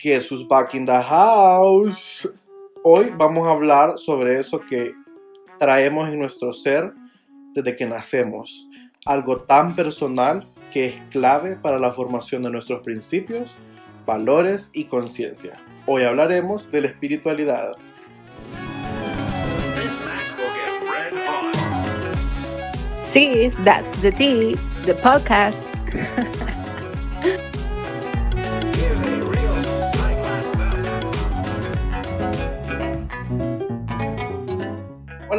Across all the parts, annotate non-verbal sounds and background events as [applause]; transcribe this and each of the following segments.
Jesus back in the house. Hoy vamos a hablar sobre eso que traemos en nuestro ser desde que nacemos. Algo tan personal que es clave para la formación de nuestros principios, valores y conciencia. Hoy hablaremos de la espiritualidad. Sis, that's the tea, the podcast. [laughs]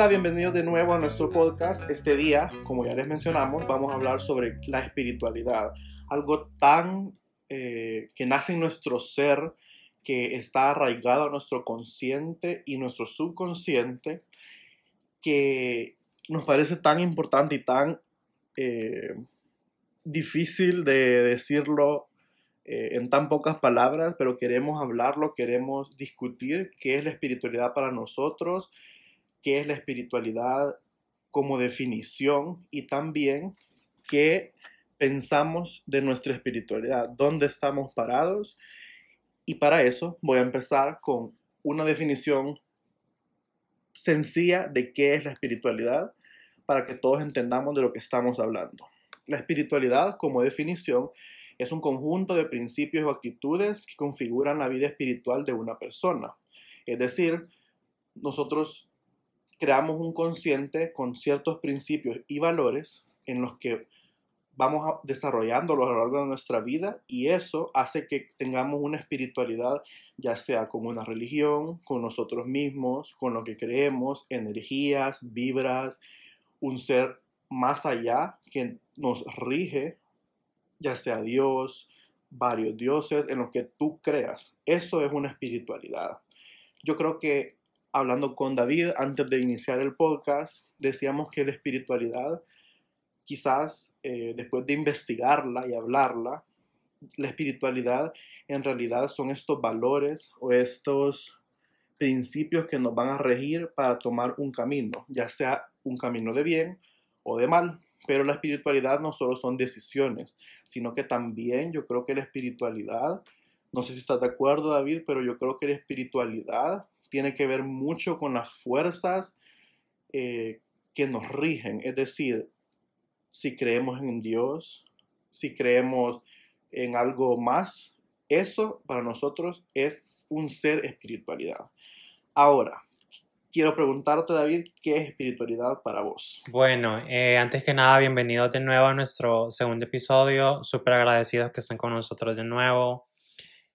Hola, bienvenidos de nuevo a nuestro podcast. Este día, como ya les mencionamos, vamos a hablar sobre la espiritualidad, algo tan eh, que nace en nuestro ser, que está arraigado a nuestro consciente y nuestro subconsciente, que nos parece tan importante y tan eh, difícil de decirlo eh, en tan pocas palabras, pero queremos hablarlo, queremos discutir qué es la espiritualidad para nosotros, qué es la espiritualidad como definición y también qué pensamos de nuestra espiritualidad, dónde estamos parados. Y para eso voy a empezar con una definición sencilla de qué es la espiritualidad para que todos entendamos de lo que estamos hablando. La espiritualidad, como definición, es un conjunto de principios o actitudes que configuran la vida espiritual de una persona. Es decir, nosotros creamos un consciente con ciertos principios y valores en los que vamos desarrollándolo a lo largo de nuestra vida y eso hace que tengamos una espiritualidad ya sea como una religión, con nosotros mismos, con lo que creemos, energías, vibras, un ser más allá que nos rige, ya sea Dios, varios dioses en los que tú creas. Eso es una espiritualidad. Yo creo que hablando con David antes de iniciar el podcast, decíamos que la espiritualidad, quizás eh, después de investigarla y hablarla, la espiritualidad en realidad son estos valores o estos principios que nos van a regir para tomar un camino, ya sea un camino de bien o de mal. Pero la espiritualidad no solo son decisiones, sino que también yo creo que la espiritualidad, no sé si estás de acuerdo David, pero yo creo que la espiritualidad tiene que ver mucho con las fuerzas eh, que nos rigen. Es decir, si creemos en Dios, si creemos en algo más, eso para nosotros es un ser espiritualidad. Ahora, quiero preguntarte, David, ¿qué es espiritualidad para vos? Bueno, eh, antes que nada, bienvenidos de nuevo a nuestro segundo episodio. Súper agradecidos que estén con nosotros de nuevo.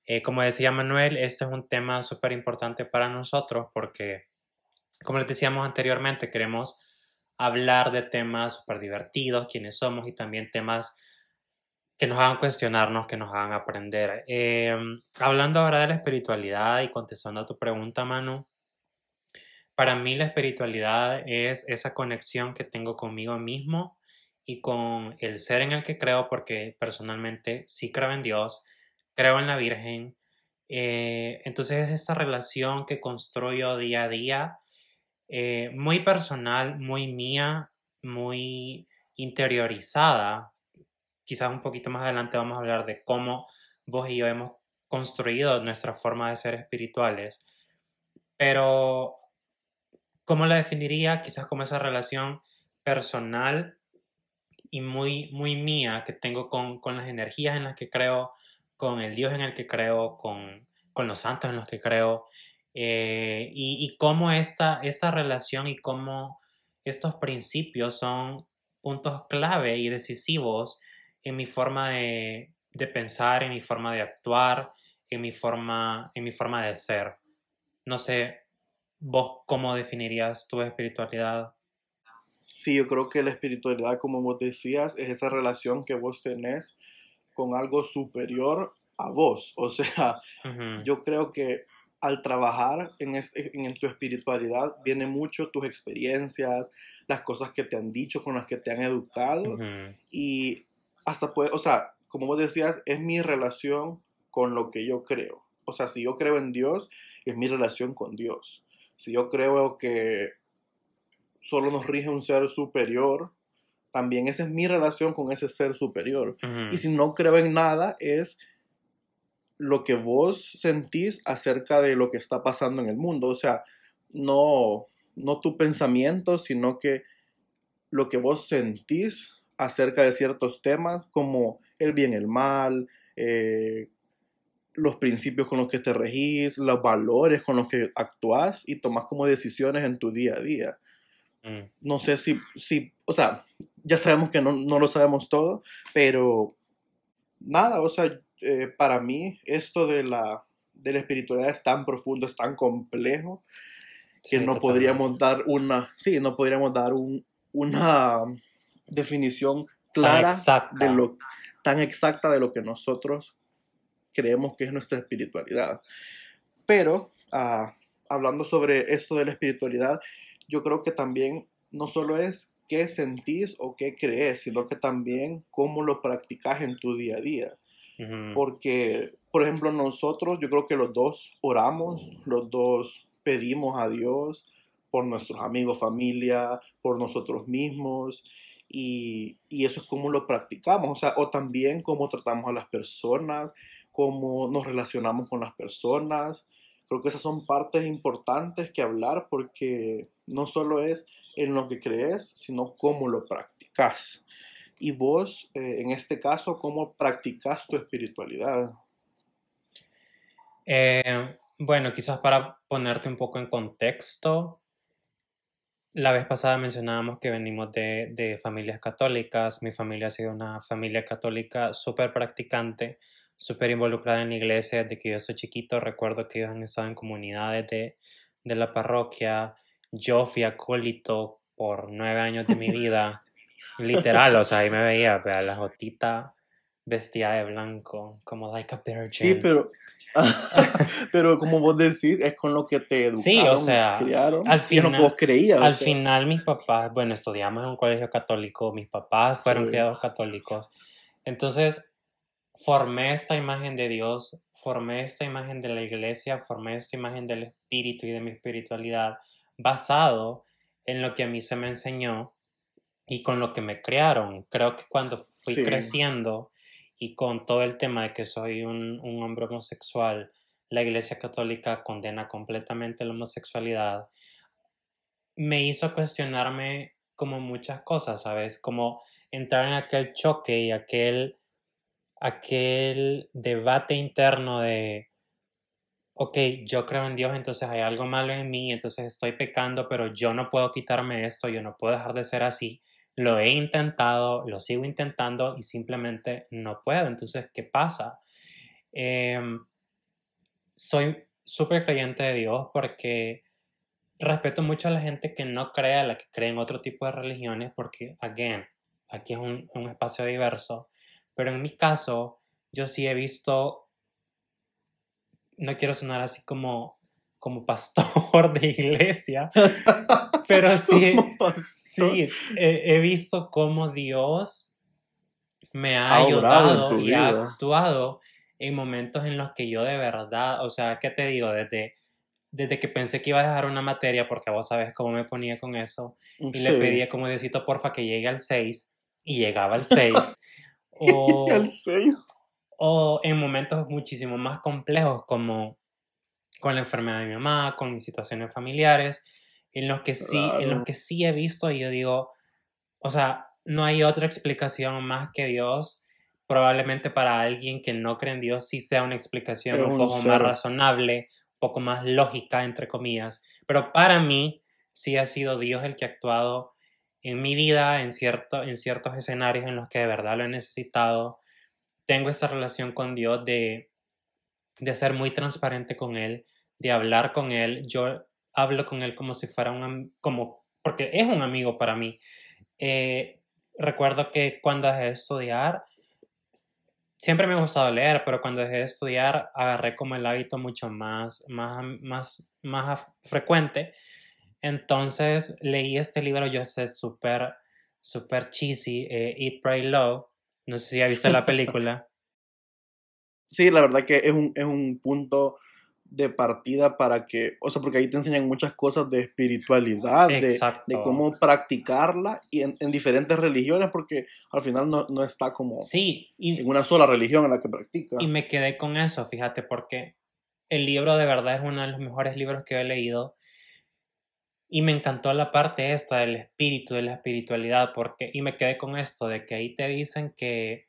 Eh, como decía Manuel, este es un tema súper importante para nosotros porque, como les decíamos anteriormente, queremos hablar de temas súper divertidos, quiénes somos y también temas que nos hagan cuestionarnos, que nos hagan aprender. Em, hablando ahora de la espiritualidad y contestando a tu pregunta, Manu, para mí la espiritualidad es esa conexión que tengo conmigo mismo y con el ser en el que creo, porque personalmente sí creo en Dios, creo en la Virgen. Eh, entonces es esta relación que construyo día a día, eh, muy personal, muy mía, muy interiorizada. Quizás un poquito más adelante vamos a hablar de cómo vos y yo hemos construido nuestra forma de ser espirituales. Pero, ¿cómo la definiría? Quizás como esa relación personal y muy, muy mía que tengo con, con las energías en las que creo, con el Dios en el que creo, con, con los santos en los que creo, eh, y, y, cómo esta, esta relación y cómo estos principios son puntos clave y decisivos en mi forma de, de pensar, en mi forma de actuar, en mi forma, en mi forma de ser. No sé, vos cómo definirías tu espiritualidad. Sí, yo creo que la espiritualidad, como vos decías, es esa relación que vos tenés con algo superior a vos. O sea, yo creo que al trabajar en, este, en tu espiritualidad viene mucho tus experiencias, las cosas que te han dicho, con las que te han educado y hasta puede, o sea, como vos decías, es mi relación con lo que yo creo. O sea, si yo creo en Dios, es mi relación con Dios. Si yo creo que solo nos rige un ser superior, también esa es mi relación con ese ser superior. Y si no creo en nada, es lo que vos sentís acerca de lo que está pasando en el mundo. O sea, no, no tu pensamiento, sino que lo que vos sentís acerca de ciertos temas como el bien, el mal, eh, los principios con los que te regís, los valores con los que actúas y tomas como decisiones en tu día a día. Mm. No sé si, si, o sea, ya sabemos que no, no lo sabemos todo, pero nada, o sea, eh, para mí esto de la, de la espiritualidad es tan profundo, es tan complejo, que no podríamos dar una, sí, no podríamos dar un, una definición clara de lo tan exacta de lo que nosotros creemos que es nuestra espiritualidad. Pero ah, hablando sobre esto de la espiritualidad, yo creo que también no solo es qué sentís o qué crees, sino que también cómo lo practicas en tu día a día. Porque, por ejemplo, nosotros, yo creo que los dos oramos, los dos pedimos a Dios por nuestros amigos, familia, por nosotros mismos. Y, y, eso es cómo lo practicamos, o sea, o también cómo tratamos a las personas, cómo nos relacionamos con las personas. Creo que esas son partes importantes que hablar porque no solo es en lo que crees, sino cómo lo practicas. Y vos, eh, en este caso, ¿cómo practicas tu espiritualidad? Eh, bueno, quizás para ponerte un poco en contexto, la vez pasada mencionábamos que venimos de, familias católicas. Mi familia ha sido una familia católica súper practicante, súper involucrada en la iglesia desde que yo soy chiquito. Recuerdo que ellos han estado en comunidades de, de la parroquia. Yo fui acólito por nueve años de mi vida. [laughs] Literal, o sea, ahí me veía, vea, la jotita vestida de blanco, como like a virgin. Sí, pero, [laughs] [laughs] pero como vos decís, es con lo que te educaron, sí, o sea, criaron. Al final, no vos creías. Al final mis papás, bueno, estudiamos en un colegio católico, mis papás fueron criados católicos. Entonces, formé esta imagen de Dios, formé esta imagen de la iglesia, formé esta imagen del espíritu y de mi espiritualidad basado en lo que a mí se me enseñó y con lo que me crearon. Creo que cuando fui creciendo y con todo el tema de que soy un, un, hombre homosexual, la Iglesia Católica condena completamente la homosexualidad, me hizo cuestionarme como muchas cosas, ¿sabes? Como entrar en aquel choque y aquel, aquel debate interno de, ok, yo creo en Dios, entonces hay algo malo en mí, entonces estoy pecando, pero yo no puedo quitarme esto, yo no puedo dejar de ser así. Lo he intentado, lo sigo intentando y simplemente no puedo. Entonces, ¿qué pasa? Em, soy súper creyente de Dios porque respeto mucho a la gente que no cree, a la que cree en otro tipo de religiones, porque, again, aquí es un, un espacio diverso. Pero en mi caso, yo sí he visto, no quiero sonar así como, como pastor [laughs] de iglesia, pero [laughs] sí, sí he, visto cómo Dios me ha, ayudado y ha actuado en momentos en los que yo de verdad, o sea, ¿qué te digo? Desde, desde que pensé que iba a dejar una materia, porque vos sabes cómo me ponía con eso, y le pedía como Diosito, porfa, que llegue al 6, y llegaba al 6. [laughs] o, al 6. O en momentos muchísimo más complejos, como con la enfermedad de mi mamá, con mis situaciones familiares, en los que sí, en los que sí he visto y yo digo, o sea, no hay otra explicación más que Dios. Probablemente para alguien que no cree en Dios sí sea una explicación un, poco más razonable, un poco más lógica, entre comillas. Pero para mí sí ha sido Dios el que ha actuado en mi vida, en, cierto, en ciertos escenarios en los que de verdad lo he necesitado. Tengo esa relación con Dios de, de ser muy transparente con Él, de hablar con Él. Yo hablo con él como si fuera un como porque es un amigo para mí. Eh, recuerdo que cuando dejé de estudiar, siempre me ha gustado leer, pero cuando dejé de estudiar agarré como el hábito mucho más, más, más, más frecuente. Entonces leí este libro, yo sé, súper, súper cheesy, eh, Eat, Pray, Love. No sé si ha visto la película. [laughs] sí, la verdad que es un, es un punto de partida para que, o sea, porque ahí te enseñan muchas cosas de espiritualidad, de, de, cómo practicarla y en, en diferentes religiones, porque al final no, no está como Sí, y, en una sola religión en la que practica. y me quedé con eso, fíjate, porque el libro de verdad es uno de los mejores libros que he leído. Y me encantó la parte esta del espíritu, de la espiritualidad, porque, y me quedé con esto, de que ahí te dicen que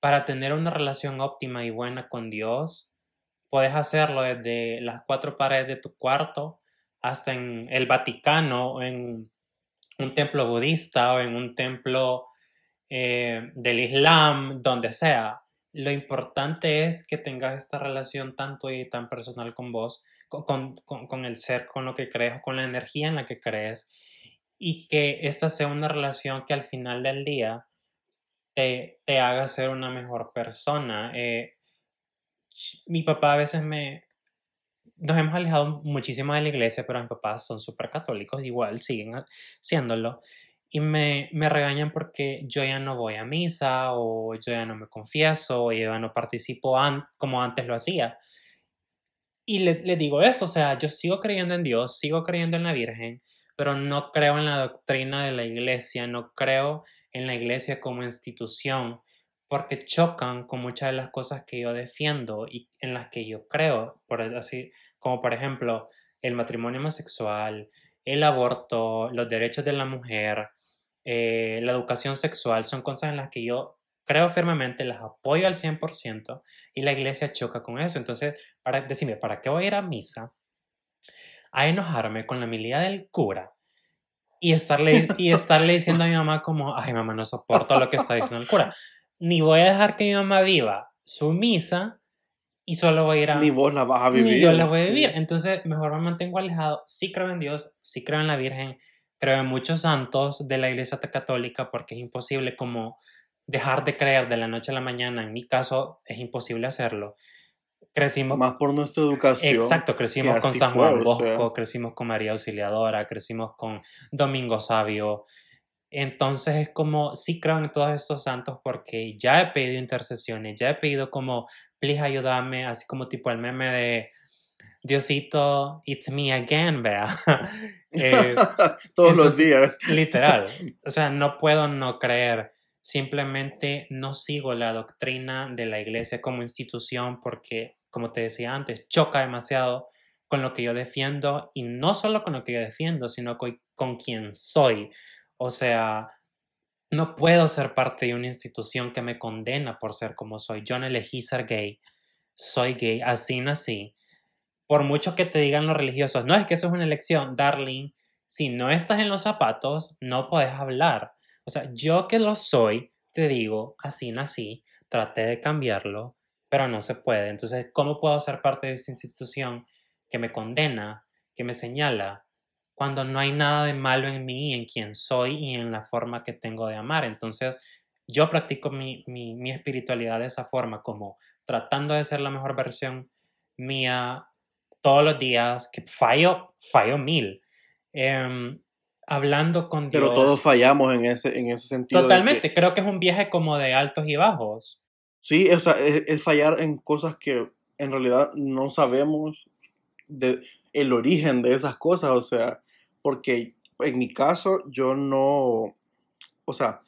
para tener una relación óptima y buena con Dios, puedes hacerlo desde las cuatro paredes de tu cuarto hasta en el Vaticano, o en un templo budista o en un templo eh, del Islam, donde sea. Lo importante es que tengas esta relación tanto y tan personal con vos, con, con, con, el ser, con lo que crees, con la energía en la que crees, y que esta sea una relación que al final del día te, te haga ser una mejor persona. Eh, mi papá a veces me... Nos hemos alejado muchísimo de la iglesia, pero mis papás son súper católicos, igual siguen siéndolo. Y me, me regañan porque yo ya no voy a misa, o yo ya no me confieso, o yo ya no participo an como antes lo hacía. Y le, le digo eso, o sea, yo sigo creyendo en Dios, sigo creyendo en la Virgen, pero no creo en la doctrina de la iglesia, no creo en la iglesia como institución, porque chocan con muchas de las cosas que yo defiendo y en las que yo creo, por así, como por ejemplo el matrimonio homosexual, el aborto, los derechos de la mujer, eh, la educación sexual, son cosas en las que yo creo firmemente, las apoyo al 100% y la iglesia choca con eso. Entonces, para decirme, ¿para qué voy a ir a misa? A enojarme con la humildad del cura y estarle, y estarle diciendo a mi mamá como, ay mamá, no soporto lo que está diciendo el cura. Ni voy a dejar que mi mamá viva su misa y solo voy a ir a... Ni vos la vas a vivir. Ni yo la voy a vivir. Entonces, mejor me mantengo alejado. Sí creo en Dios, sí creo en la Virgen, creo en muchos santos de la Iglesia Católica porque es imposible como dejar de creer de la noche a la mañana. En mi caso, es imposible hacerlo. Crecimos... Más por nuestra educación. Exacto, crecimos con San fue, Juan o Bosco, sea. crecimos con María Auxiliadora, crecimos con Domingo Sabio. Entonces es como, sí creo en todos estos santos porque ya he pedido intercesiones, ya he pedido como, please ayúdame, así como tipo el meme de Diosito, it's me again, vea. [laughs] Eh, [laughs] Todos los días. literal. [laughs] O sea, no puedo no creer. Simplemente no sigo la doctrina de la iglesia como institución porque, como te decía antes, choca demasiado con lo que yo defiendo y no solo con lo que yo defiendo, sino con, con quien soy. O sea, no puedo ser parte de una institución que me condena por ser como soy. Yo no elegí ser gay. Soy gay. Así nací. Por mucho que te digan los religiosos, no es que eso es una elección, darling. Si no estás en los zapatos, no puedes hablar. O sea, yo que lo soy, te digo, así nací, traté de cambiarlo, pero no se puede. Entonces, ¿cómo puedo ser parte de esa institución que me condena, que me señala, cuando no hay nada de malo en mí, en quien soy y en la forma que tengo de amar? Entonces, yo practico mi, mi, mi espiritualidad de esa forma, como tratando de ser la mejor versión mía todos los días, que fallo, fallo mil. Em, hablando con Dios. Pero todos fallamos en ese, en ese sentido. Totalmente, que- creo que es un viaje como de altos y bajos. sí, o sea, es, es fallar en cosas que en realidad no sabemos de, el origen de esas cosas. O sea, porque en mi caso yo no, o sea,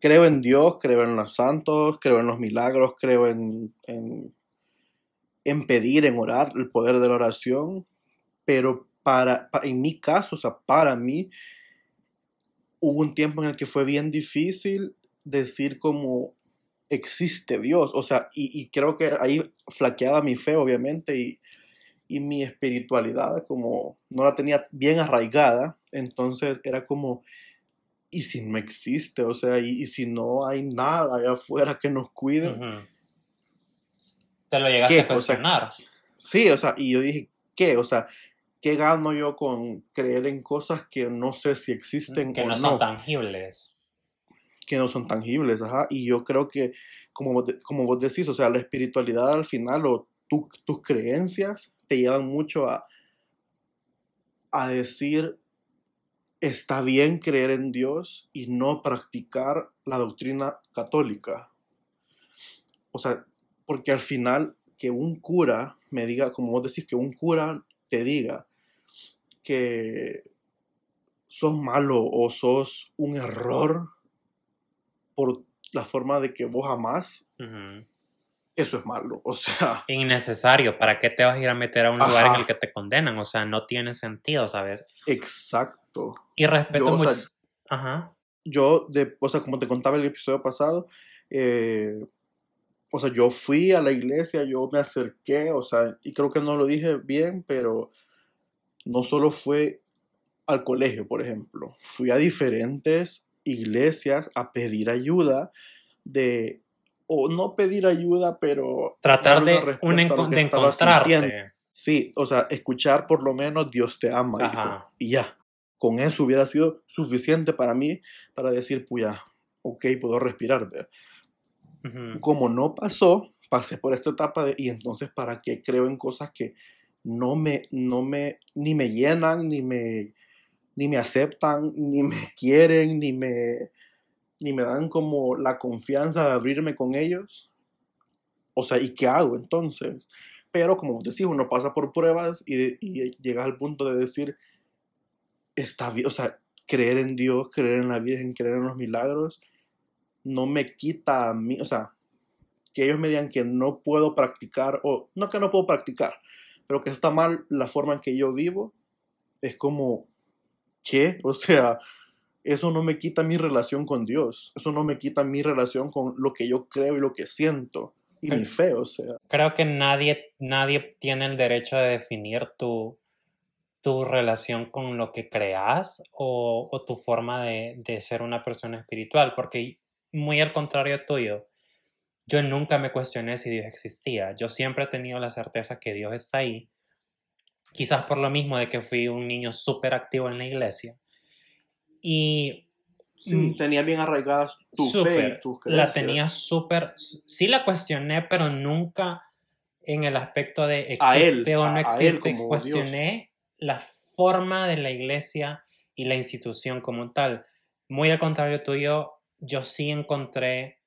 creo en Dios, creo en los santos, creo en los milagros, creo en, en, en pedir, en orar, el poder de la oración, pero para, pa- en mi caso, o sea, para mí, hubo un tiempo en el que fue bien difícil decir como existe Dios, o sea, y, y creo que ahí flaqueaba mi fe, obviamente, y, y mi espiritualidad, como no la tenía bien arraigada, entonces era como, ¿y si no existe? O sea, ¿y, y si no hay nada allá afuera que nos cuide? Te lo llegaste ¿Qué? a cuestionar. Sí, o sea, y yo dije, ¿qué? O sea, ¿qué gano yo con creer en cosas que no sé si existen que o no no? son tangibles. que no son tangibles, ajá. Y yo creo que, como vos, como vos decís, o sea, la espiritualidad al final o tu- tus creencias te llevan mucho a, a decir, está bien creer en Dios y no practicar la doctrina católica. O sea, porque al final, que un cura me diga, como vos decís, que un cura te diga que sos malo o sos un error por la forma de que vos amás, eso es malo. O sea, Innecesario. ¿Para qué te vas a ir a meter a un lugar en el que te condenan? O sea, no tiene sentido, ¿sabes? exacto. Y respeto Yo, o mucho. sea, Ajá. yo, de, o sea, como te contaba el episodio pasado, eh, o sea, yo fui a la iglesia, yo me acerqué, o sea, y creo que no lo dije bien, pero no solo fue al colegio, por ejemplo, fui a diferentes iglesias a pedir ayuda de, o no pedir ayuda, pero Tratar de, un que de estaba sintiendo. encontrarte. Sí, o sea, escuchar por lo menos Dios te ama, Ajá. y ya. Con eso hubiera sido suficiente para mí para decir, pues ya, ok, puedo respirar. Ujú. Como no pasó, pasé por esta etapa de, y entonces, ¿para qué creo en cosas que no me, no me, ni me llenan, ni me, ni me aceptan, ni me [laughs] quieren, ni me, ni me dan como la confianza de abrirme con ellos? O sea, ¿y qué hago entonces? Pero como vos decís, uno pasa por pruebas y, y al punto de decir, está bien, o sea, creer en Dios, creer en la Virgen, creer en los milagros, no me quita a mí, o sea, que ellos me digan que no puedo practicar, o no que no puedo practicar, pero que está mal la forma en que yo vivo, es como, ¿qué? [laughs] O sea, eso no me quita mi relación con Dios, eso no me quita mi relación con lo que yo creo y lo que siento, y mi fe, o sea. Creo que nadie, nadie tiene el derecho de definir tu, tu relación con lo que creas o, o tu forma de, de ser una persona espiritual, porque muy al contrario tuyo, yo nunca me cuestioné si Dios existía. Yo siempre he tenido la certeza que Dios está ahí, quizás por lo mismo de que fui un niño súper activo en la iglesia. Y Sí, Mm. tenía bien arraigadas tu fe súper, y tus la creencias. tenía súper, sí la cuestioné, pero nunca en el aspecto de él, existe o no a- existe, cuestioné la forma de la iglesia y la institución como tal. Muy al contrario tuyo, yo sí encontré,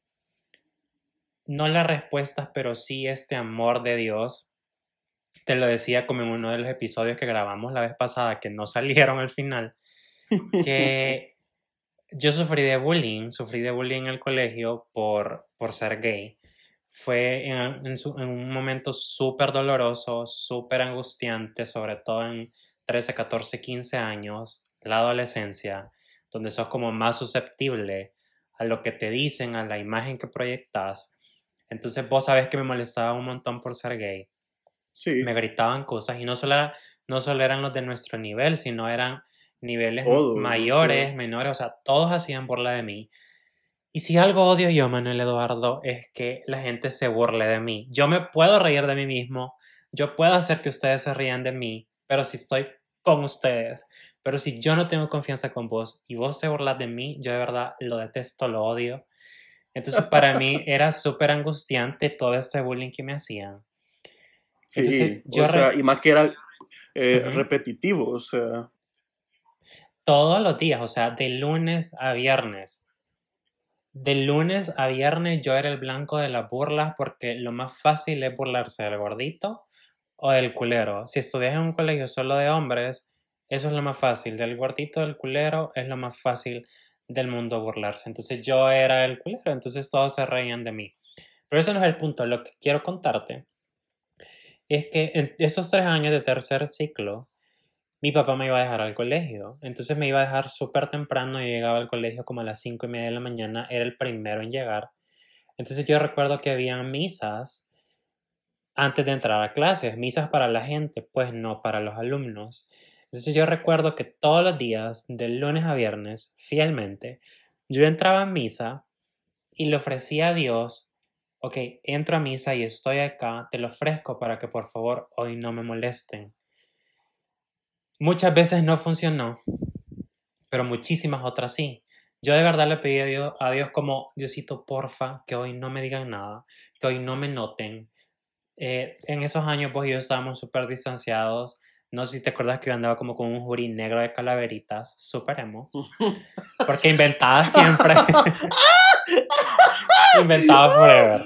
no las respuestas, pero sí este amor de Dios. Te lo decía como en uno de los episodios que grabamos la vez pasada, que no [laughs] salieron al final, que yo sufrí de bullying, sufrí de bullying en el colegio por, por ser gay. Fue en, un momento súper doloroso, súper angustiante, sobre todo en 13, 14, 15 años, la adolescencia, donde sos como más susceptible a lo que te dicen, a la imagen que proyectas. Entonces vos sabés que me molestaba un montón por ser gay Sí, me gritaban cosas y no solo, era- no solo eran los de nuestro nivel, sino eran niveles Todos, mayores, sí. menores, o sea, todos hacían burla de mí. Y si algo odio yo, Manuel Eduardo, es que la gente se burle de mí. Yo me puedo reír de mí mismo, yo puedo hacer que ustedes se rían de mí, pero si estoy con ustedes, pero si yo no tengo confianza con vos y vos te burlas de mí, yo de verdad lo detesto, lo odio. Entonces para mí [laughs] era súper angustiante todo este bullying que me hacían. sí. O sea, y más que era eh, repetitivo, o sea, todos los días, o sea, de lunes a viernes. De lunes a viernes yo era el blanco de las burlas porque lo más fácil es burlarse del gordito o del culero. Si estudias en un colegio solo de hombres, eso es lo más fácil. Del gordito, del culero, es lo más fácil del mundo burlarse. Entonces yo era el culero, entonces todos se reían de mí. Pero eso no es el punto. Lo que quiero contarte es que en esos tres años de tercer ciclo, mi papá me iba a dejar al colegio. Entonces me iba a dejar súper temprano. Yo llegaba al colegio como a las cinco y media de la mañana. Era el primero en llegar. Entonces yo recuerdo que habían misas antes de entrar a clases. Misas para la gente, pues no para los alumnos. Entonces yo recuerdo que todos los días, de lunes a viernes, fielmente, yo entraba a misa y le ofrecía a Dios, ok, entro a misa y estoy acá, te lo ofrezco para que por favor hoy no me molesten. Muchas veces no funcionó, pero muchísimas otras sí. Yo de verdad le pedí a Dios, a Dios como, Diosito, porfa, que hoy no me digan nada, que hoy no me noten. Eh, en esos años, pues yo estábamos súper distanciados. No sé si te acuerdas que yo andaba como con un jurí negro de calaveritas, súper emo. [laughs] Porque inventaba siempre. [laughs] inventaba forever.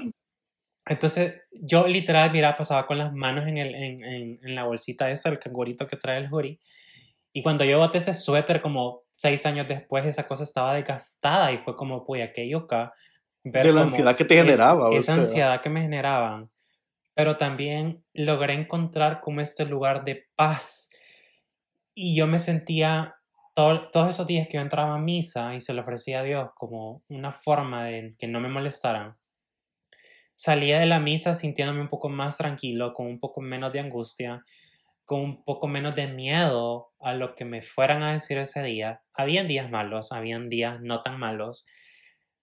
Entonces, yo literal, mira, pasaba con las manos en, el, en, en, en la bolsita esa, el cangurito que trae el jury. Y cuando yo boté ese suéter, como seis años después, esa cosa estaba desgastada y fue como, pues, aquello acá. de la ansiedad que te generaba. esa ansiedad que me generaban. Pero también logré encontrar como este lugar de paz. Y yo me sentía todos esos días que yo entraba a misa y se lo ofrecía a Dios como una forma de que no me molestaran, salía de la misa sintiéndome un poco más tranquilo, con un poco menos de angustia, con un poco menos de miedo a lo que me fueran a decir ese día. Habían días malos, habían días no tan malos,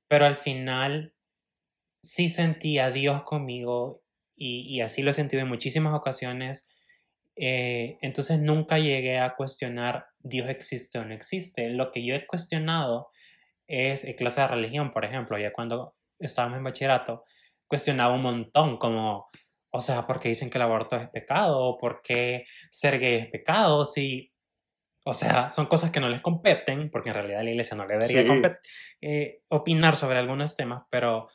pero al final sí sentía a Dios conmigo y, y así lo he sentido en muchísimas ocasiones eh, entonces nunca llegué a cuestionar Dios existe o no existe. Lo que yo he cuestionado es en clase de religión, por ejemplo, ya cuando estábamos en bachillerato, cuestionaba un montón como, o sea, ¿por qué dicen que el aborto es pecado? ¿Por qué ser gay es pecado? Si, o sea, son cosas que no les competen, porque en realidad la iglesia no le debería eh, opinar sobre algunos temas, pero,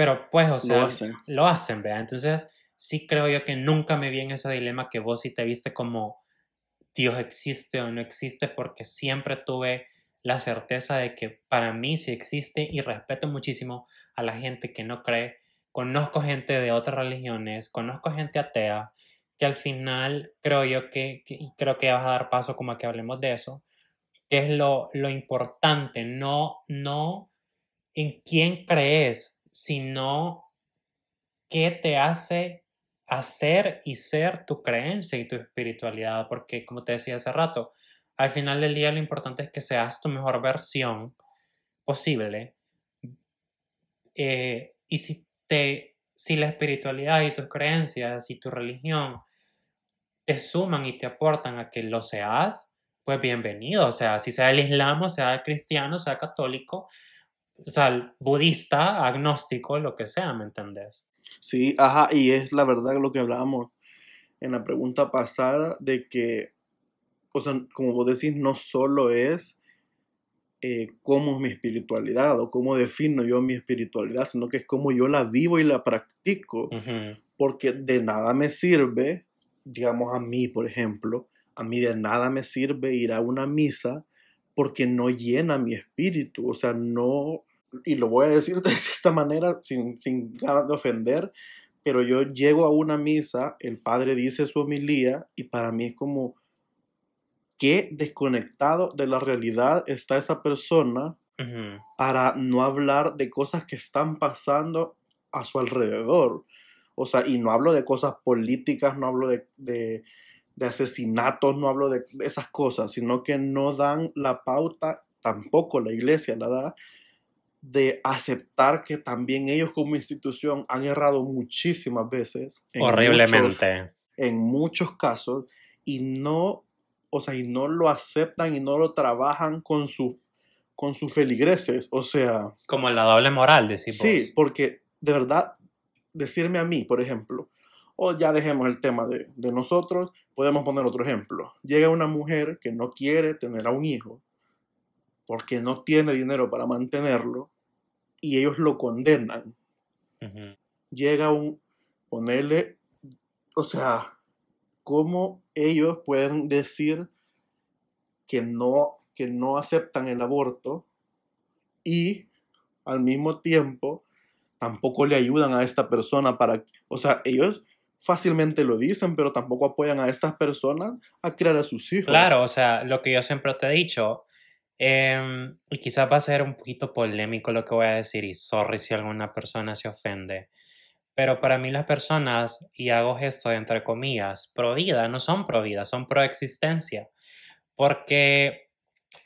pero pues, o sea, lo hacen, lo hacen ¿vea? Entonces sí creo yo que nunca me vi en ese dilema que vos sí te viste como Dios existe o no existe, porque siempre tuve la certeza de que para mí sí existe y respeto muchísimo a la gente que no cree. Conozco gente de otras religiones, conozco gente atea, que al final creo yo que, y creo que vas a dar paso como a que hablemos de eso, que es lo, lo importante, no, no en quién crees, sino qué te hace hacer y ser tu creencia y tu espiritualidad, porque como te decía hace rato, al final del día lo importante es que seas tu mejor versión posible. Eh, y si, te, si la espiritualidad y tus creencias y tu religión te suman y te aportan a que lo seas, pues bienvenido. O sea, si sea el islam, o sea cristiano, sea católico, o sea, budista, agnóstico, lo que sea, ¿me entendés? Sí, ajá, y es la verdad lo que hablábamos en la pregunta pasada de que, o sea, como vos decís, no solo es eh, cómo es mi espiritualidad o cómo defino yo mi espiritualidad, sino que es cómo yo la vivo y la practico. Porque de nada me sirve, digamos a mí, por ejemplo, a mí de nada me sirve ir a una misa porque no llena mi espíritu, o sea, no, y lo voy a decir [laughs] de esta manera sin, sin ganas de ofender, pero yo llego a una misa, el padre dice su homilía y para mí es como, qué desconectado de la realidad está esa persona para no hablar de cosas que están pasando a su alrededor. O sea, y no hablo de cosas políticas, no hablo de, de, de asesinatos, no hablo de esas cosas, sino que no dan la pauta, tampoco la iglesia la da, de aceptar que también ellos como institución han errado muchísimas veces. Horriblemente. en muchos casos y no, o sea, y no lo aceptan y no lo trabajan con, su, con sus feligreses, o sea... Como la doble moral, decimos. Sí, porque de verdad, decirme a mí, por ejemplo, o ya dejemos el tema de, de nosotros, podemos poner otro ejemplo. Llega una mujer que no quiere tener a un hijo porque no tiene dinero para mantenerlo y ellos lo condenan. Llega un, ponerle, o sea, ¿cómo ellos pueden decir que no, que no aceptan el aborto y al mismo tiempo tampoco le ayudan a esta persona para, o sea, ellos fácilmente lo dicen, pero tampoco apoyan a estas personas a criar a sus hijos. Claro, o sea, lo que yo siempre te he dicho, Em, y quizás va a ser un poquito polémico lo que voy a decir y sorry si alguna persona se ofende. Pero para mí las personas, y hago esto entre comillas, pro vida, no son pro vida, son pro existencia. Porque,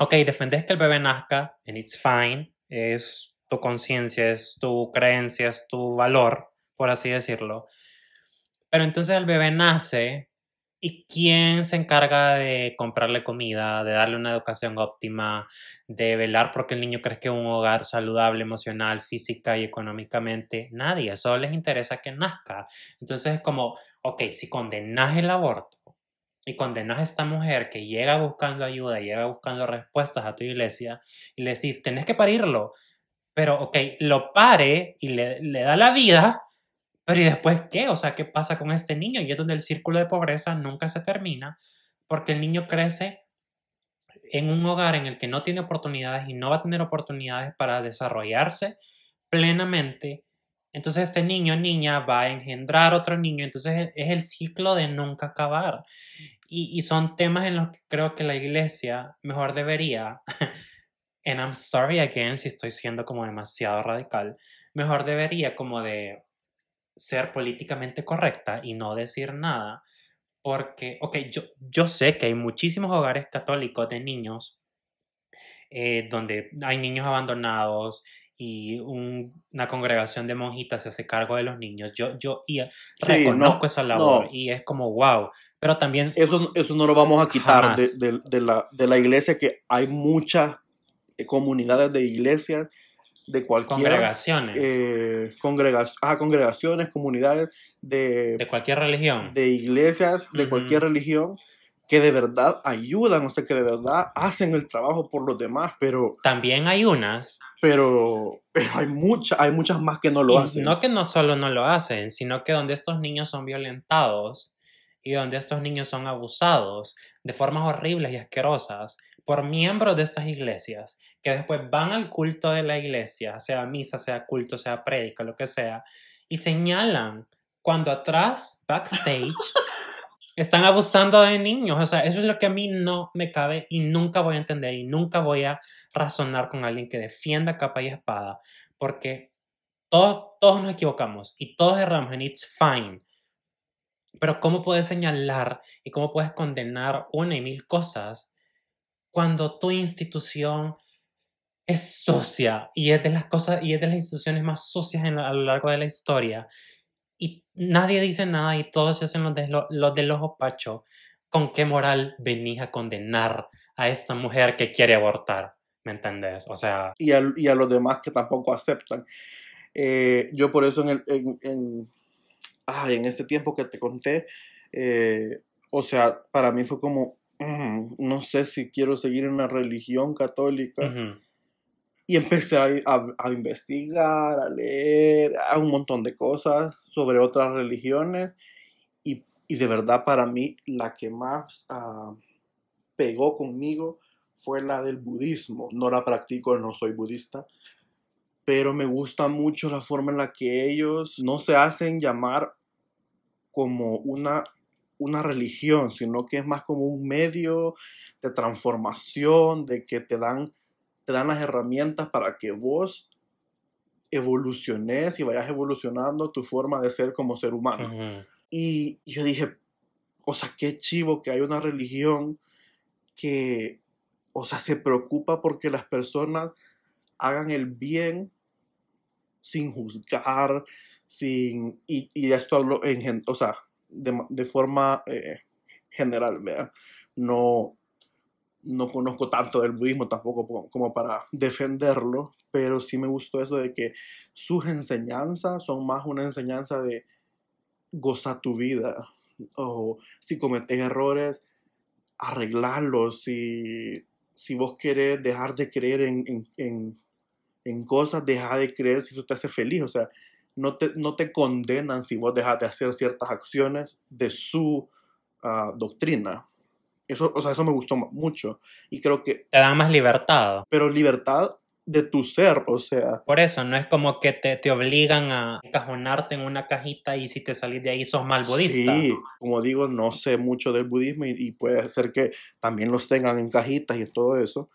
ok, defendes que el bebé nazca, and it's fine, es tu conciencia, es tu creencia, es tu valor, por así decirlo. Pero entonces el bebé nace ¿Y quién se encarga de comprarle comida, de darle una educación óptima, de velar porque el niño crezca en un hogar saludable, emocional, física y económicamente? Nadie, solo les interesa que nazca. Entonces es como, ok, si condenas el aborto y condenas a esta mujer que llega buscando ayuda, llega buscando respuestas a tu iglesia y le decís, tenés que parirlo, pero ok, lo pare y le, le da la vida, Pero ¿y después qué? O sea, ¿qué pasa con este niño? Y es donde el círculo de pobreza nunca se termina porque el niño crece en un hogar en el que no tiene oportunidades y no va a tener oportunidades para desarrollarse plenamente. Entonces este niño o niña va a engendrar otro niño. Entonces es el ciclo de nunca acabar. Y, y son temas en los que creo que la iglesia mejor debería, [laughs] and I'm sorry again si estoy siendo como demasiado radical, mejor debería como de ser políticamente correcta y no decir nada, porque, ok, yo, yo sé que hay muchísimos hogares católicos de niños eh, donde hay niños abandonados y una congregación de monjitas se hace cargo de los niños. Yo, yo y reconozco esa labor y es como wow, pero también... Eso, eso no lo vamos a quitar de, de, de, la, de la iglesia, que hay muchas comunidades de iglesias de cualquier... Congregaciones. Eh, congregaciones, comunidades de... De cualquier religión. De iglesias, de cualquier religión, que de verdad ayudan, o sea, que de verdad hacen el trabajo por los demás, pero... También hay unas. Pero, hay, muchas hay muchas más que no lo hacen. No que no solo no lo hacen, sino que donde estos niños son violentados y donde estos niños son abusados de formas horribles y asquerosas, por miembros de estas iglesias que después van al culto de la iglesia, sea misa, sea culto, sea prédica, lo que sea, y señalan cuando atrás, backstage, [laughs] están abusando de niños. O sea, eso es lo que a mí no me cabe y nunca voy a entender y nunca voy a razonar con alguien que defienda capa y espada, porque todos, todos nos equivocamos y todos erramos and it's fine. Pero ¿cómo puedes señalar y cómo puedes condenar una y mil cosas cuando tu institución es sucia y es de las cosas y es de las instituciones más sucias a lo largo de la historia y nadie dice nada y todos se hacen los, de, los del ojo pacho, ¿con qué moral venís a condenar a esta mujer que quiere abortar? ¿Me entendés? O sea... Y a, y a los demás que tampoco aceptan. Eh, yo por eso en, el, en, en, en, este tiempo que te conté, eh, o sea, para mí fue como, no sé si quiero seguir en la religión católica. Y empecé a, investigar, a leer, a un montón de cosas sobre otras religiones. Y, de verdad para mí la que más ah, pegó conmigo fue la del budismo. No la practico, no soy budista. Pero me gusta mucho la forma en la que ellos no se hacen llamar como una una religión, sino que es más como un medio de transformación, de que te dan, te dan las herramientas para que vos evoluciones y vayas evolucionando tu forma de ser como ser humano. Y yo dije, o sea, qué chivo que hay una religión que, o sea, se preocupa porque las personas hagan el bien sin juzgar, sin, y, y esto hablo en, o sea, de, forma eh, general. No, no conozco tanto del budismo tampoco como para defenderlo, pero sí me gustó eso de que sus enseñanzas son más una enseñanza de gozar tu vida, o si cometes errores, arreglarlos, si, si vos querés dejar de creer en, en, en cosas, deja de creer si eso te hace feliz, o sea, no te, no te condenan si vos dejas de hacer ciertas acciones de su ah, doctrina. Eso, o sea, eso me gustó mucho. Y creo que... Te da más libertad. Pero libertad de tu ser, o sea... Por eso, no es como que te, te obligan a encajonarte en una cajita y si te salís de ahí sos mal budista. Sí, como digo, no sé mucho del budismo y, y puede ser que también los tengan en cajitas y todo eso,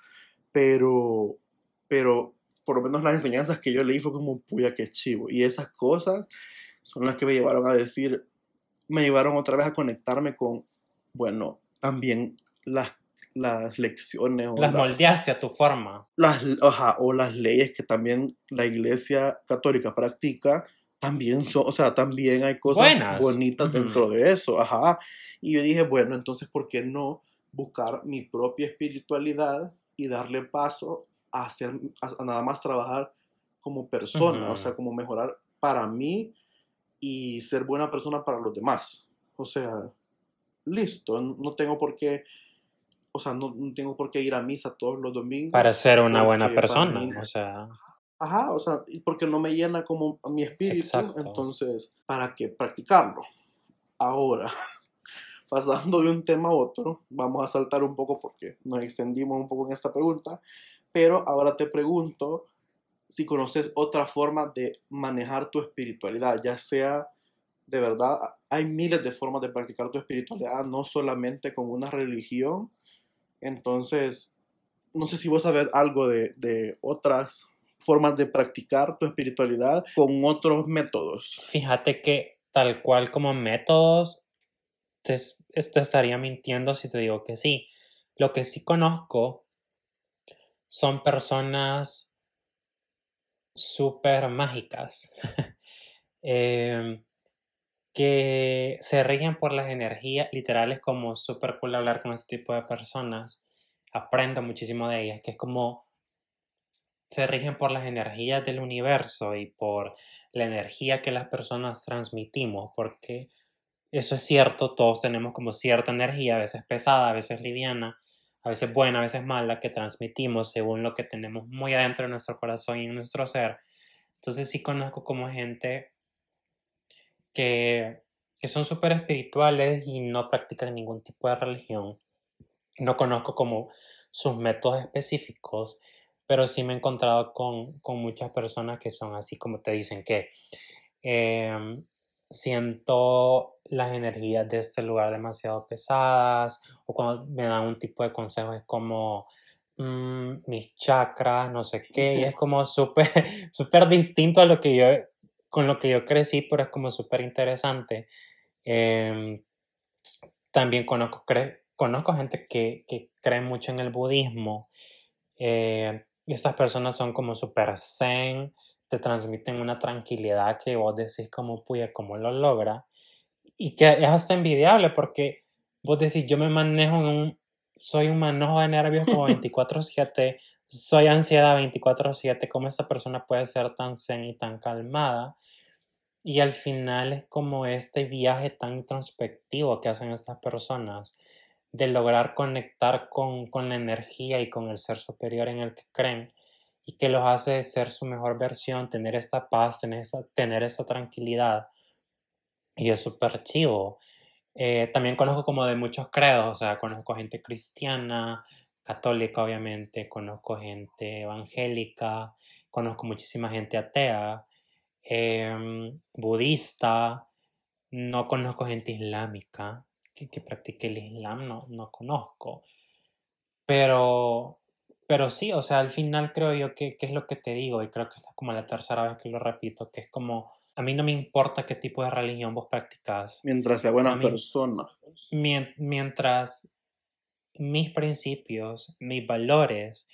pero, pero por lo menos las enseñanzas que yo leí fue como, puya, que chivo. Y esas cosas son las que me llevaron a decir, me llevaron otra vez a conectarme con, bueno, también las, las lecciones. O las, moldeaste a tu forma. Las, o las leyes que también la iglesia católica practica, también son, o sea, también hay cosas bonitas dentro de eso, ajá. Y yo dije, bueno, entonces, ¿por qué no buscar mi propia espiritualidad y darle paso a, hacer, a, nada más trabajar como persona, o sea, como mejorar para mí y ser buena persona para los demás. O sea, listo, no tengo por qué, o sea, no, tengo por qué ir a misa todos los domingos. Para ser una buena persona, o sea. Ajá, o sea, porque no me llena como mi espíritu, Exacto. entonces, ¿para qué practicarlo? Ahora, [laughs] pasando de un tema a otro, vamos a saltar un poco porque nos extendimos un poco en esta pregunta, pero ahora te pregunto si conoces otra forma de manejar tu espiritualidad, ya sea de verdad, hay miles de formas de practicar tu espiritualidad, no solamente con una religión, entonces, no sé si vos sabés algo de, de otras formas de practicar tu espiritualidad con otros métodos. Fíjate que tal cual como métodos, te, te estaría mintiendo si te digo que sí. Lo que sí conozco son personas súper mágicas [laughs] eh, que se rigen por las energías literales como súper cool hablar con este tipo de personas. Aprendo muchísimo de ellas, que es como se rigen por las energías del universo y por la energía que las personas transmitimos, porque eso es cierto, todos tenemos como cierta energía, a veces pesada, a veces liviana, a veces buena, a veces mala, que transmitimos según lo que tenemos muy adentro de nuestro corazón y en nuestro ser. Entonces sí conozco como gente que, que son súper espirituales y no practican ningún tipo de religión. No conozco como sus métodos específicos, pero sí me he encontrado con, con muchas personas que son así como te dicen que eh, siento las energías de este lugar demasiado pesadas o cuando me dan un tipo de consejo es como mmm, mis chakras, no sé qué, y es [laughs] como súper [laughs] súper distinto a lo que yo con lo que yo crecí, pero es como súper interesante. Eh, también conozco, cre conozco gente que, que, cree mucho en el budismo. Eh, y estas personas son como súper zen, te transmiten una tranquilidad que vos decís como, puya, ¿cómo lo logra? Y que es hasta envidiable porque vos decís, yo me manejo en un, soy un manojo de nervios como [laughs] 24/7, soy ansiedad 24/7, ¿cómo esta persona puede ser tan zen y tan calmada? Y al final es como este viaje tan introspectivo que hacen estas personas de lograr conectar con, con la energía y con el ser superior en el que creen y que los hace ser su mejor versión, tener esta paz, tener esa, tener esa tranquilidad. Y es súper chivo. Eh, también conozco como de muchos credos, o sea, conozco gente cristiana, católica obviamente, conozco gente evangélica, conozco muchísima gente atea, eh, budista, no conozco gente islámica que, que practique el islam, no, no conozco. Pero, pero sí, o sea, al final creo yo que, que, es lo que te digo, y creo que es como la tercera vez que lo repito, que es como, a mí no me importa qué tipo de religión vos practicás. Mientras sea buena persona. Mientras mis principios, mis valores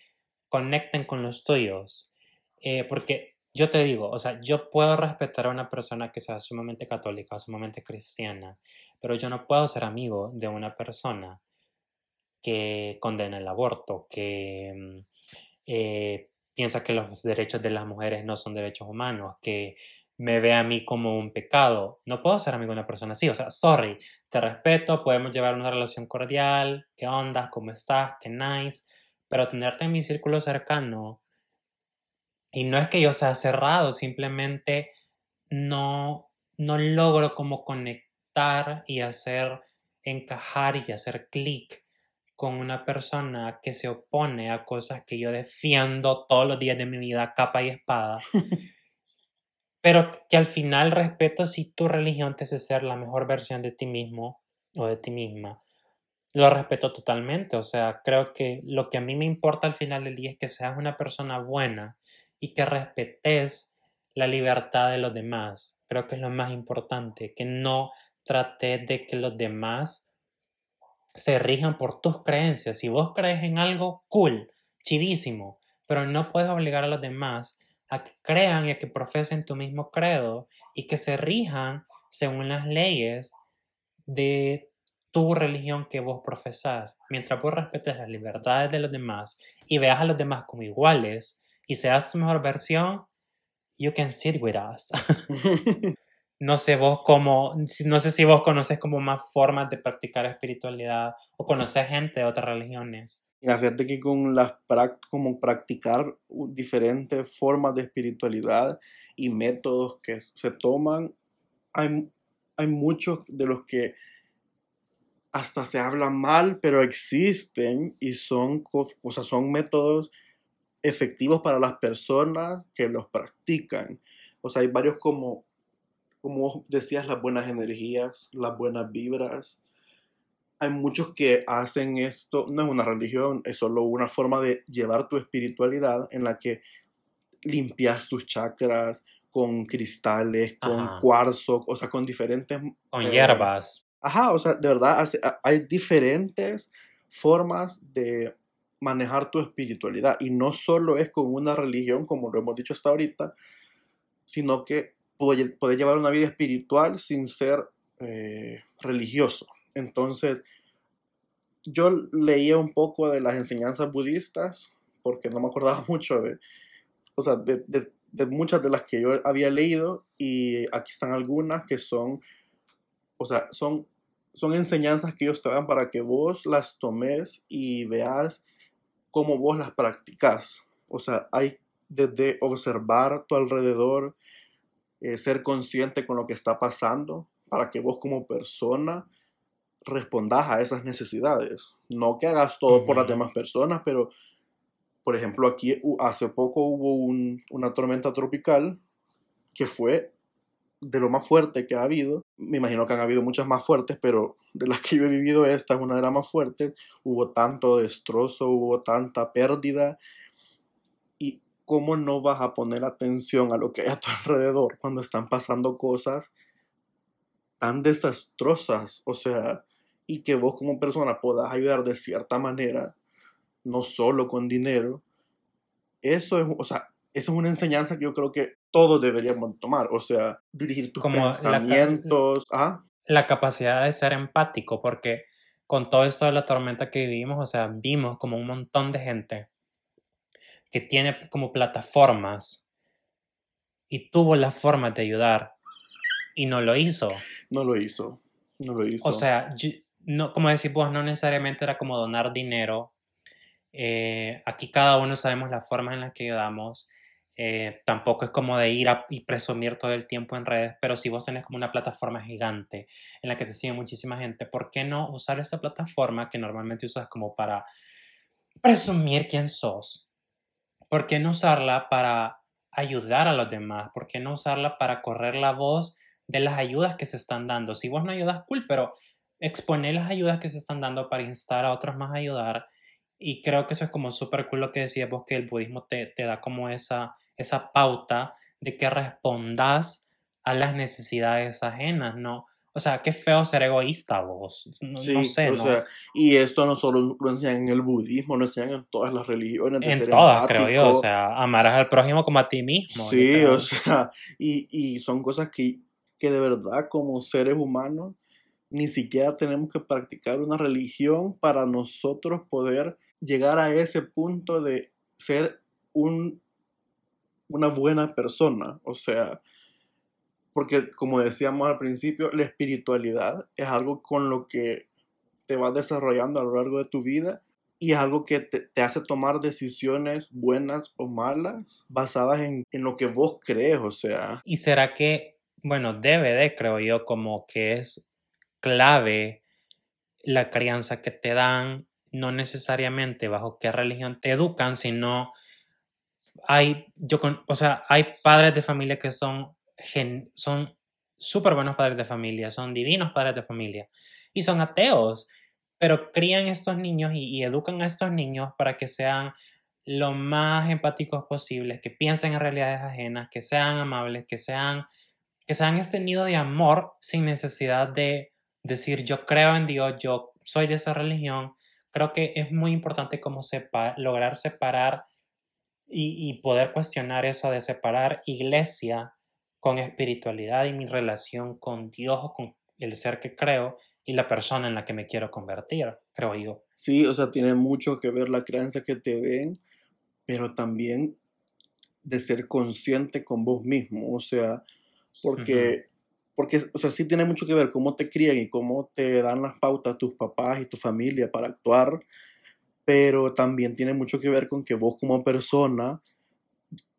conecten con los tuyos. Eh, porque yo te digo, o sea, yo puedo respetar a una persona que sea sumamente católica, sumamente cristiana, pero yo no puedo ser amigo de una persona que condena el aborto, que eh, piensa que los derechos de las mujeres no son derechos humanos, que me ve a mí como un pecado. No puedo ser amigo de una persona así. O sea, sorry, te respeto, podemos llevar una relación cordial, qué onda, cómo estás, qué nice, pero tenerte en mi círculo cercano. Y no es que yo sea cerrado, simplemente no, no logro como conectar y hacer encajar y hacer clic con una persona que se opone a cosas que yo defiendo todos los días de mi vida, capa y espada. [laughs] pero que al final respeto si tu religión te hace ser la mejor versión de ti mismo o de ti misma. Lo respeto totalmente, o sea, creo que lo que a mí me importa al final del día es que seas una persona buena y que respetes la libertad de los demás. Creo que es lo más importante, que no trates de que los demás se rijan por tus creencias. Si vos crees en algo, cool, chivísimo, pero no puedes obligar a los demás a que crean y a que profesen tu mismo credo y que se rijan según las leyes de tu religión que vos profesás. Mientras vos respetes las libertades de los demás y veas a los demás como iguales y seas tu mejor versión, you can sit with us. [laughs] no sé vos cómo, no sé si vos conoces como más formas de practicar espiritualidad o conoces gente de otras religiones. Fíjate que con las como practicar diferentes formas de espiritualidad y métodos que se toman, hay, hay muchos de los que hasta se hablan mal, pero existen y son, sea, son métodos efectivos para las personas que los practican. O sea, hay varios como, como decías, las buenas energías, las buenas vibras, hay muchos que hacen esto, no es una religión, es solo una forma de llevar tu espiritualidad en la que limpias tus chakras con cristales, con cuarzo, o sea, con diferentes... Con eh, hierbas. Ajá, o sea, de verdad hay diferentes formas de manejar tu espiritualidad y no solo es con una religión, como lo hemos dicho hasta ahorita, sino que puedes llevar una vida espiritual sin ser eh, religioso. Entonces, yo leía un poco de las enseñanzas budistas, porque no me acordaba [laughs] mucho de, o sea, de, muchas de las que yo había leído, y aquí están algunas que son, o sea, son, son enseñanzas que ellos te dan para que vos las tomes y veas cómo vos las practicas. O sea, hay desde observar tu alrededor, eh, ser consciente con lo que está pasando, para que vos como persona respondas a esas necesidades. No que hagas todo por las demás personas, pero, por ejemplo, aquí hace poco hubo una tormenta tropical que fue de lo más fuerte que ha habido. Me imagino que han habido muchas más fuertes, pero de las que yo he vivido esta es una de las más fuertes. Hubo tanto destrozo, hubo tanta pérdida. ¿Y cómo no vas a poner atención a lo que hay a tu alrededor cuando están pasando cosas tan desastrosas? O sea, y que vos como persona puedas ayudar de cierta manera, no solo con dinero, eso es, o sea, eso es una enseñanza que yo creo que todos deberíamos tomar, o sea, dirigir tus pensamientos. La, la capacidad de ser empático, porque con todo esto de la tormenta que vivimos, o sea, vimos como un montón de gente que tiene como plataformas y tuvo la forma de ayudar y no lo hizo. No lo hizo. No lo hizo. O sea, no, como decís vos, no necesariamente era como donar dinero. Eh, aquí cada uno sabemos las formas en las que ayudamos. Eh, tampoco es como de ir a, y presumir todo el tiempo en redes, pero si vos tenés como una plataforma gigante en la que te sigue muchísima gente, ¿por qué no usar esta plataforma que normalmente usas como para presumir quién sos? ¿Por qué no usarla para ayudar a los demás? ¿Por qué no usarla para correr la voz de las ayudas que se están dando? Si vos no ayudas, cool, pero exponer las ayudas que se están dando para instar a otros más a ayudar. Y creo que eso es como súper cool lo que decías vos, que el budismo te, te, da como esa, esa pauta de que respondas a las necesidades ajenas, ¿no? O sea, qué feo ser egoísta vos. No, sí, sé, o Sea, y esto no solo lo enseñan en el budismo, lo enseñan en todas las religiones. en todas, creo yo. O sea, amarás al prójimo como a ti mismo. Sí, o sea, y, y son cosas que, que de verdad como seres humanos ni siquiera tenemos que practicar una religión para nosotros poder llegar a ese punto de ser un, una buena persona. O sea, porque como decíamos al principio, la espiritualidad es algo con lo que te vas desarrollando a lo largo de tu vida y es algo que te, hace tomar decisiones buenas o malas basadas en, en, lo que vos crees, o sea. ¿Y será que, bueno, debe de, creo yo, como que es clave la crianza que te dan, no necesariamente bajo qué religión te educan, sino hay, yo o sea, hay padres de familia que son, son súper buenos padres de familia, son divinos padres de familia y son ateos, pero crían estos niños y, educan a estos niños para que sean lo más empáticos posibles, que piensen en realidades ajenas, que sean amables, que sean, que sean este nido de amor sin necesidad de decir yo creo en Dios, yo soy de esa religión, creo que es muy importante como sepa, lograr separar y, y, poder cuestionar eso de separar iglesia con espiritualidad y mi relación con Dios o con el ser que creo y la persona en la que me quiero convertir, creo yo. Sí, o sea, tiene mucho que ver la creencia que te den, pero también de ser consciente con vos mismo, o sea, porque porque, o sea, sí tiene mucho que ver cómo te crían y cómo te dan las pautas tus papás y tu familia para actuar, pero también tiene mucho que ver con que vos como persona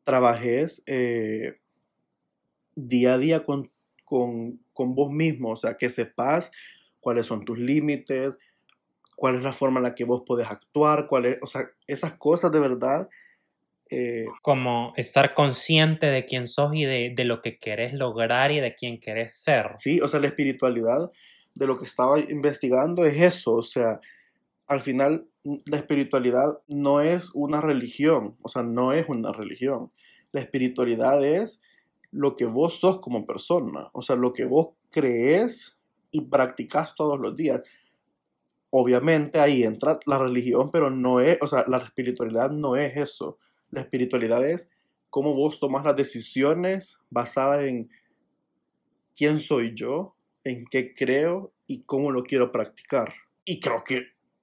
trabajes eh, día a día con, con, con vos mismo, o sea, que sepas cuáles son tus límites, cuál es la forma en la que vos podés actuar, cuál es, o sea, esas cosas de verdad. Eh, Como estar consciente de quién sos y de, de lo que querés lograr y de quién querés ser. sí, o sea, la espiritualidad de lo que estaba investigando es eso, o sea, al final la espiritualidad no es una religión, o sea, no es una religión. La espiritualidad es lo que vos sos como persona, o sea, lo que vos crees y practicas todos los días. Obviamente ahí entra la religión, pero no es, o sea, la espiritualidad no es eso. La espiritualidad es cómo vos tomas las decisiones basadas en quién soy yo, en qué creo y cómo lo quiero practicar. Y creo que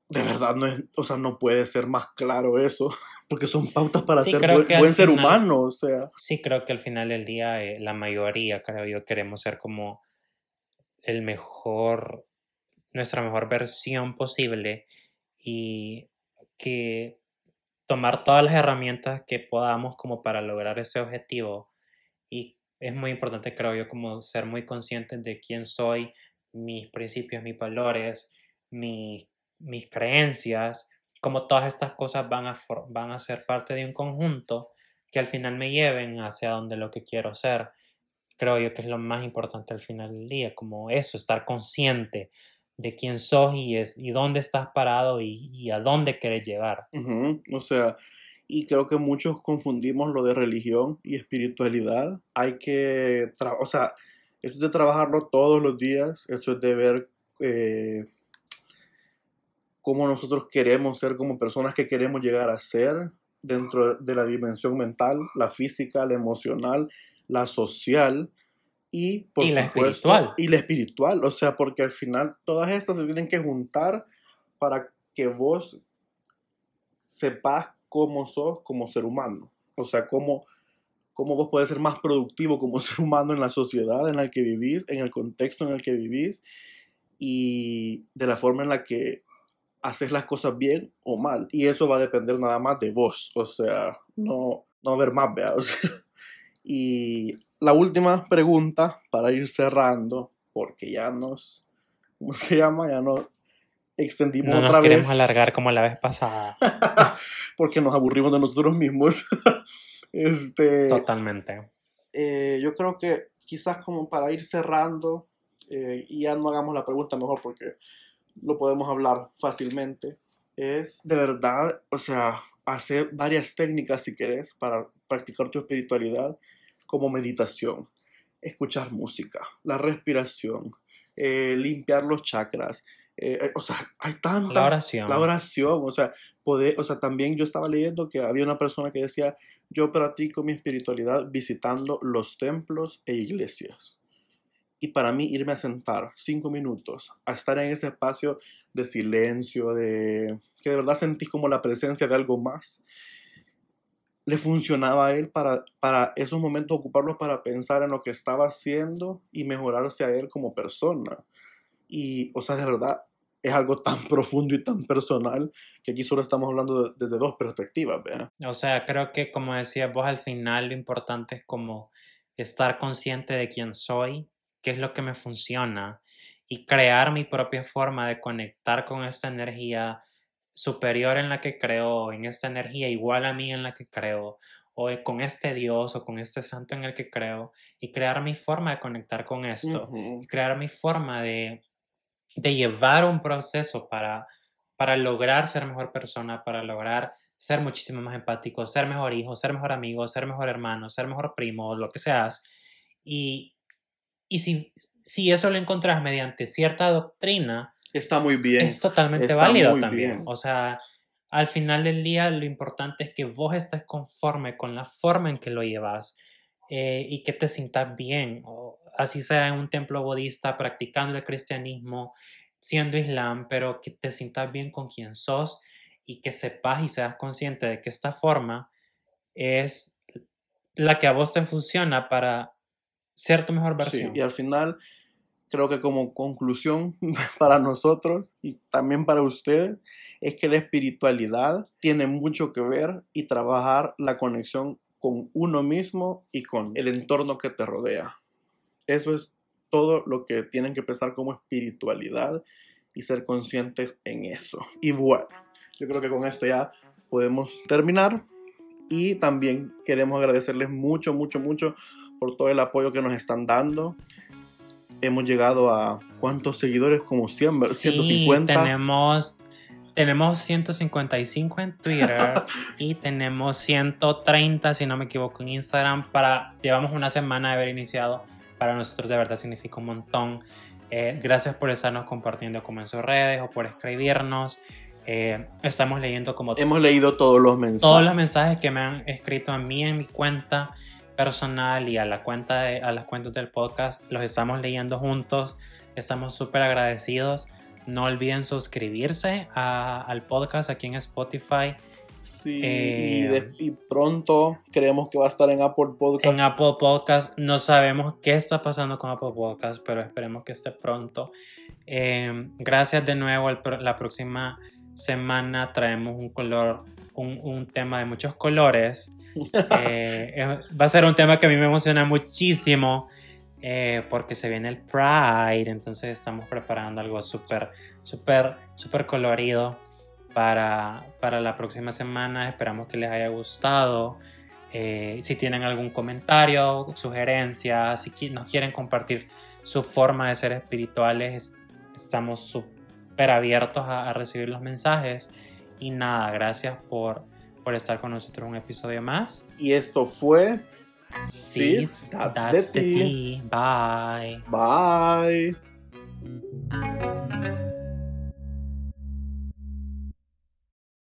de verdad no es, o sea, no puede ser más claro eso, [laughs] porque son pautas para Sí, ser buen, ser final- humano, o sea. Sí, creo que al final del día eh, la mayoría, creo yo, queremos ser como el mejor, nuestra mejor versión posible y que tomar todas las herramientas que podamos como para lograr ese objetivo. Y es muy importante, creo yo, como ser muy consciente de quién soy, mis principios, mis valores, mis, mis creencias, como todas estas cosas van a, van a ser parte de un conjunto que al final me lleven hacia donde lo que quiero ser. Creo yo que es lo más importante al final del día, como eso, estar consciente de quién sos y, es, y dónde estás parado y, y a dónde querés llegar. O sea, y creo que muchos confundimos lo de religión y espiritualidad. Hay que, o sea, esto es de trabajarlo todos los días, esto es de ver eh, cómo nosotros queremos ser como personas que queremos llegar a ser dentro de la dimensión mental, la física, la emocional, la social y, por Y la supuesto, espiritual. y la espiritual. O sea, porque al final todas estas se tienen que juntar para que vos sepas cómo sos como ser humano. O sea, cómo, cómo vos podés ser más productivo como [laughs] ser humano en la sociedad en la que vivís, en el contexto en el que vivís y de la forma en la que haces las cosas bien o mal. Y eso va a depender nada más de vos. O sea, no, no haber más, vea. [laughs] O sea, y la última pregunta para ir cerrando, porque ya nos, ¿cómo se llama? Ya nos extendimos No nos otra queremos vez. alargar como la vez pasada. [laughs] porque nos aburrimos de nosotros mismos. [laughs] este, Totalmente. eh, yo creo que quizás como para ir cerrando, eh, y ya no hagamos la pregunta mejor porque lo podemos hablar fácilmente, es de verdad, o sea, hacer varias técnicas si querés para practicar tu espiritualidad, como meditación, escuchar música, la respiración, eh, limpiar los chakras, eh, eh, o sea, hay tantas... La oración. La oración, o sea, poder, o sea, también yo estaba leyendo que había una persona que decía, yo practico mi espiritualidad visitando los templos e iglesias. Y para mí irme a sentar cinco minutos, a estar en ese espacio de silencio, de que de verdad sentís como la presencia de algo más, le funcionaba a él para, para esos momentos ocuparlos para pensar en lo que estaba haciendo y mejorarse a él como persona. Y, o sea, de verdad, es algo tan [laughs] profundo y tan personal que aquí solo estamos hablando de- desde dos perspectivas, ¿verdad? O sea, creo que como decías vos, al final lo importante es como estar consciente de quién soy, qué es lo que me funciona y crear mi propia forma de conectar con esta energía superior en la que creo, en esta energía igual a mí en la que creo, o con este Dios o con este santo en el que creo, y crear mi forma de conectar con esto, y crear mi forma de, de llevar un proceso para, para lograr ser mejor persona, para lograr ser muchísimo más empático, ser mejor hijo, ser mejor amigo, ser mejor hermano, ser mejor primo, lo que seas. Y, y si, si eso lo encontrás mediante cierta doctrina, Está muy bien. es totalmente está válido también. bien. O sea, al final del día lo importante es que vos estés conforme con la forma en que lo llevas eh, y que te sientas bien. O así sea en un templo budista, practicando el cristianismo, siendo islam, pero que te sientas bien con quien sos y que sepas y seas consciente de que esta forma es la que a vos te funciona para ser tu mejor Sí, versión. y al final creo que como conclusión [laughs] para nosotros y también para ustedes, es que la espiritualidad tiene mucho que ver y trabajar la conexión con uno mismo y con el entorno que te rodea. Eso es todo lo que tienen que pensar como espiritualidad y ser conscientes en eso. Y bueno, yo creo que con esto ya podemos terminar y también queremos agradecerles mucho, mucho, mucho por todo el apoyo que nos están dando. Hemos llegado a cuántos seguidores, como 100, Sí, 150. Tenemos, tenemos 155 en Twitter [laughs] y tenemos 130, si no me equivoco, en Instagram. Para, llevamos una semana de haber iniciado. Para nosotros de verdad significa un montón. Eh, gracias por estarnos compartiendo como en sus redes o por escribirnos. Eh, estamos leyendo como Hemos leído todos los mensajes. todos los mensajes que me han escrito a mí en mi cuenta personal y a la cuenta de, a las cuentas del podcast los estamos leyendo juntos. Estamos súper agradecidos. No olviden suscribirse a- al podcast aquí en Spotify. Sí, Eh, y, de- y pronto creemos que va a estar en Apple Podcast. en Apple Podcast. No sabemos qué está pasando con Apple Podcast pero esperemos que esté pronto. Eh, gracias de nuevo. El la próxima semana traemos un color un, un tema de muchos colores Eh, va a ser un tema que a mí me emociona muchísimo eh, porque se viene el Pride, entonces estamos preparando algo súper, súper, súper colorido para, para la próxima semana. Esperamos que les haya gustado. Eh, si tienen algún comentario, sugerencia, si qui- nos quieren compartir su forma de ser espirituales, estamos súper abiertos a, a recibir los mensajes. Y nada, gracias por, por estar con nosotros un episodio más. Y esto fue Sis, Sis That's, that's the tea. tea. Bye. Bye.